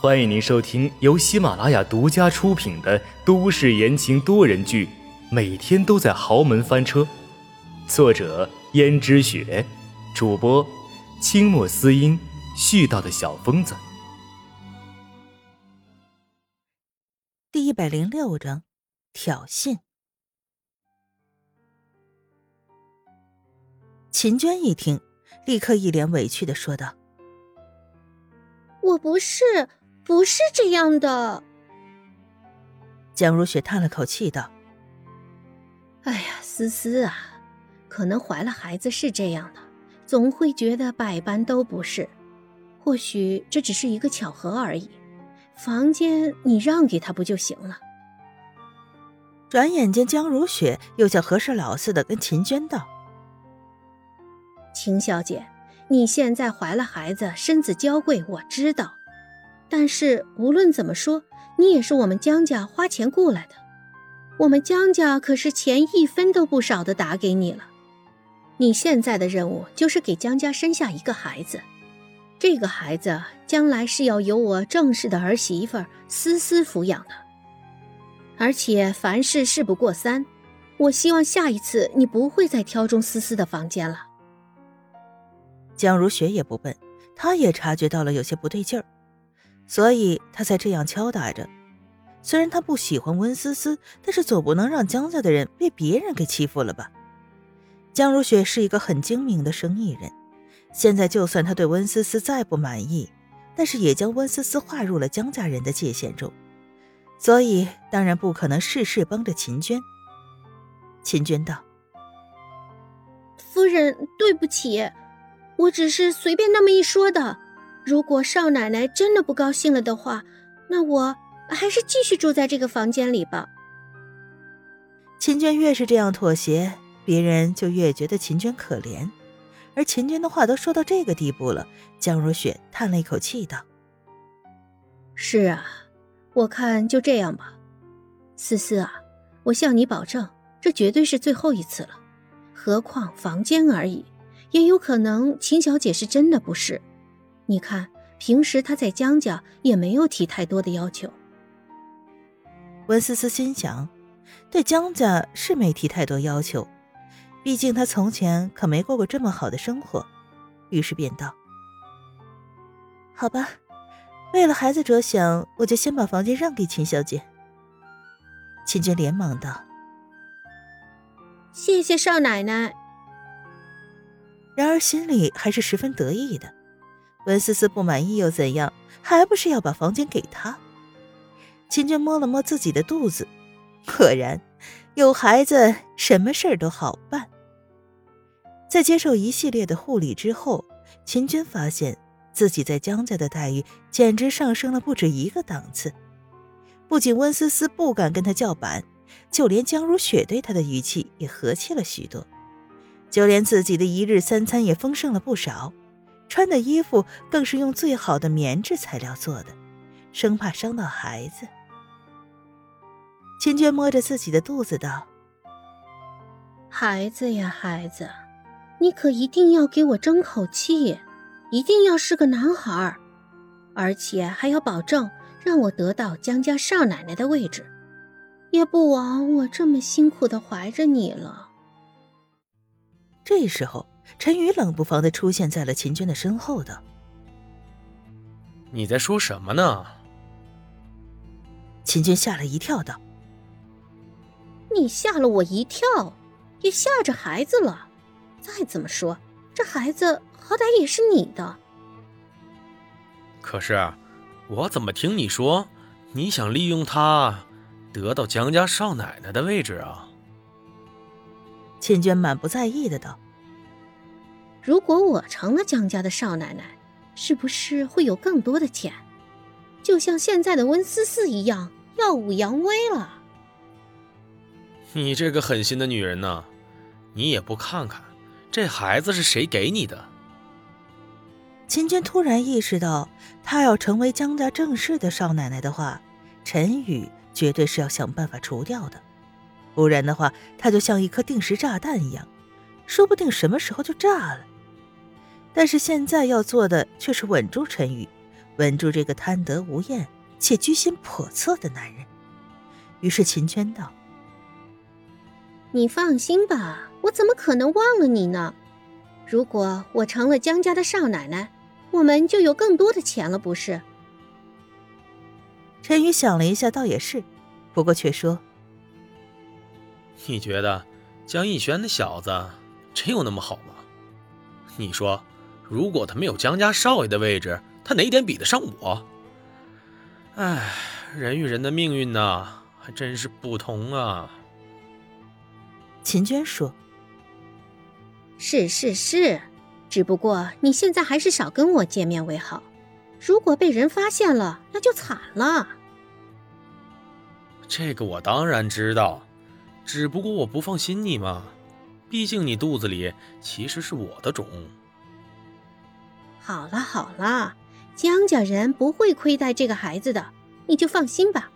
欢迎您收听由喜马拉雅独家出品的都市言情多人剧《每天都在豪门翻车》，作者：胭脂雪，主播：清墨思音，絮叨的小疯子。第一百零六章，挑衅。秦娟一听，立刻一脸委屈的说道：“我不是。”不是这样的，江如雪叹了口气道：“哎呀，思思啊，可能怀了孩子是这样的，总会觉得百般都不是。或许这只是一个巧合而已。房间你让给他不就行了？”转眼间，江如雪又像和事佬似的跟秦娟道：“秦小姐，你现在怀了孩子，身子娇贵，我知道。”但是无论怎么说，你也是我们江家花钱雇来的，我们江家可是钱一分都不少的打给你了。你现在的任务就是给江家生下一个孩子，这个孩子将来是要由我正式的儿媳妇思思抚养的。而且凡事事不过三，我希望下一次你不会再挑中思思的房间了。江如雪也不笨，她也察觉到了有些不对劲儿。所以他才这样敲打着。虽然他不喜欢温思思，但是总不能让江家的人被别人给欺负了吧？江如雪是一个很精明的生意人，现在就算他对温思思再不满意，但是也将温思思划入了江家人的界限中，所以当然不可能事事帮着秦娟。秦娟道：“夫人，对不起，我只是随便那么一说的。”如果少奶奶真的不高兴了的话，那我还是继续住在这个房间里吧。秦娟越是这样妥协，别人就越觉得秦娟可怜。而秦娟的话都说到这个地步了，江如雪叹了一口气道：“是啊，我看就这样吧。思思啊，我向你保证，这绝对是最后一次了。何况房间而已，也有可能秦小姐是真的不是。”你看，平时他在江家也没有提太多的要求。温思思心想，对江家是没提太多要求，毕竟他从前可没过过这么好的生活。于是便道：“好吧，为了孩子着想，我就先把房间让给秦小姐。”秦娟连忙道：“谢谢少奶奶。”然而心里还是十分得意的。温思思不满意又怎样？还不是要把房间给他？秦娟摸了摸自己的肚子，果然，有孩子什么事儿都好办。在接受一系列的护理之后，秦娟发现自己在江家的待遇简直上升了不止一个档次。不仅温思思不敢跟他叫板，就连江如雪对他的语气也和气了许多，就连自己的一日三餐也丰盛了不少。穿的衣服更是用最好的棉质材料做的，生怕伤到孩子。秦娟摸着自己的肚子道：“孩子呀，孩子，你可一定要给我争口气，一定要是个男孩，而且还要保证让我得到江家少奶奶的位置，也不枉我这么辛苦的怀着你了。”这时候。陈宇冷不防的出现在了秦娟的身后，道：“你在说什么呢？”秦娟吓了一跳，道：“你吓了我一跳，也吓着孩子了。再怎么说，这孩子好歹也是你的。可是，我怎么听你说，你想利用他，得到江家少奶奶的位置啊？”秦娟满不在意的道。如果我成了江家的少奶奶，是不是会有更多的钱？就像现在的温思思一样，耀武扬威了。你这个狠心的女人呐，你也不看看，这孩子是谁给你的？秦娟突然意识到，她要成为江家正式的少奶奶的话，陈宇绝对是要想办法除掉的，不然的话，他就像一颗定时炸弹一样，说不定什么时候就炸了。但是现在要做的却是稳住陈宇，稳住这个贪得无厌且居心叵测的男人。于是秦娟道：“你放心吧，我怎么可能忘了你呢？如果我成了江家的少奶奶，我们就有更多的钱了，不是？”陈宇想了一下，倒也是，不过却说：“你觉得江逸轩那小子真有那么好吗？你说，如果他没有江家少爷的位置，他哪点比得上我？唉，人与人的命运呐。”还真是不同啊！秦娟说：“是是是，只不过你现在还是少跟我见面为好。如果被人发现了，那就惨了。”这个我当然知道，只不过我不放心你嘛。毕竟你肚子里其实是我的种。好了好了，江家人不会亏待这个孩子的，你就放心吧。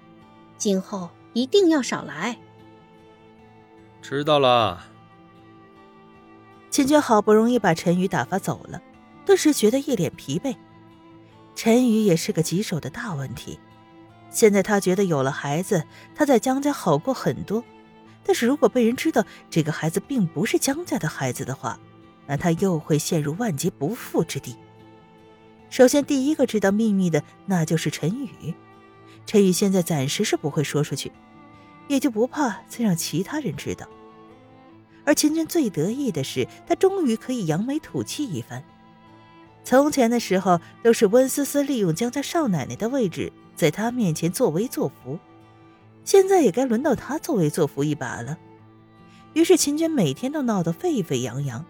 今后。一定要少来。知道了。秦娟好不容易把陈宇打发走了，顿时觉得一脸疲惫。陈宇也是个棘手的大问题。现在他觉得有了孩子，他在江家好过很多。但是如果被人知道这个孩子并不是江家的孩子的话，那他又会陷入万劫不复之地。首先，第一个知道秘密的那就是陈宇。陈宇现在暂时是不会说出去，也就不怕再让其他人知道。而秦娟最得意的是，她终于可以扬眉吐气一番。从前的时候，都是温思思利用江家少奶奶的位置，在她面前作威作福，现在也该轮到她作威作福一把了。于是秦娟每天都闹得沸沸扬扬，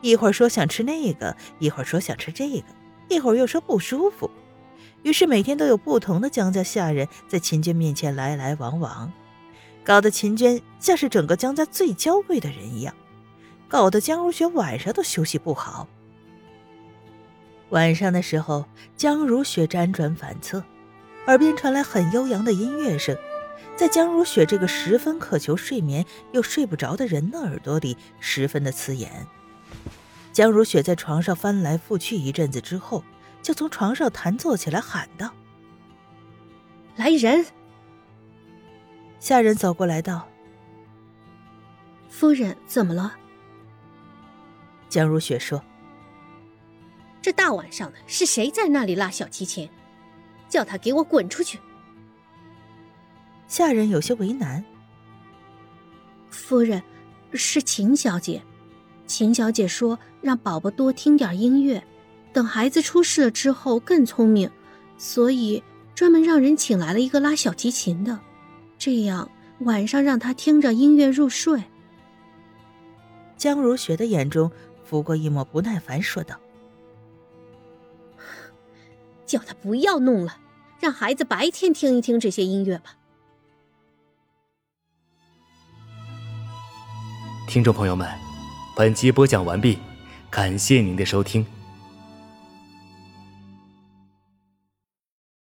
一会儿说想吃那个，一会儿说想吃这个，一会儿又说不舒服。于是每天都有不同的江家下人在秦娟面前来来往往，搞得秦娟像是整个江家最娇贵的人一样，搞得江如雪晚上都休息不好。晚上的时候，江如雪辗转反侧，耳边传来很悠扬的音乐声，在江如雪这个十分渴求睡眠又睡不着的人的耳朵里十分的刺眼。江如雪在床上翻来覆去一阵子之后。就从床上弹坐起来，喊道：“来人！”下人走过来道：“夫人，怎么了？”江如雪说：“这大晚上的，是谁在那里拉小提琴？叫他给我滚出去！”下人有些为难：“夫人，是秦小姐。秦小姐说让宝宝多听点音乐。”等孩子出世了之后更聪明，所以专门让人请来了一个拉小提琴的，这样晚上让他听着音乐入睡。江如雪的眼中浮过一抹不耐烦，说道：“叫他不要弄了，让孩子白天听一听这些音乐吧。”听众朋友们，本集播讲完毕，感谢您的收听。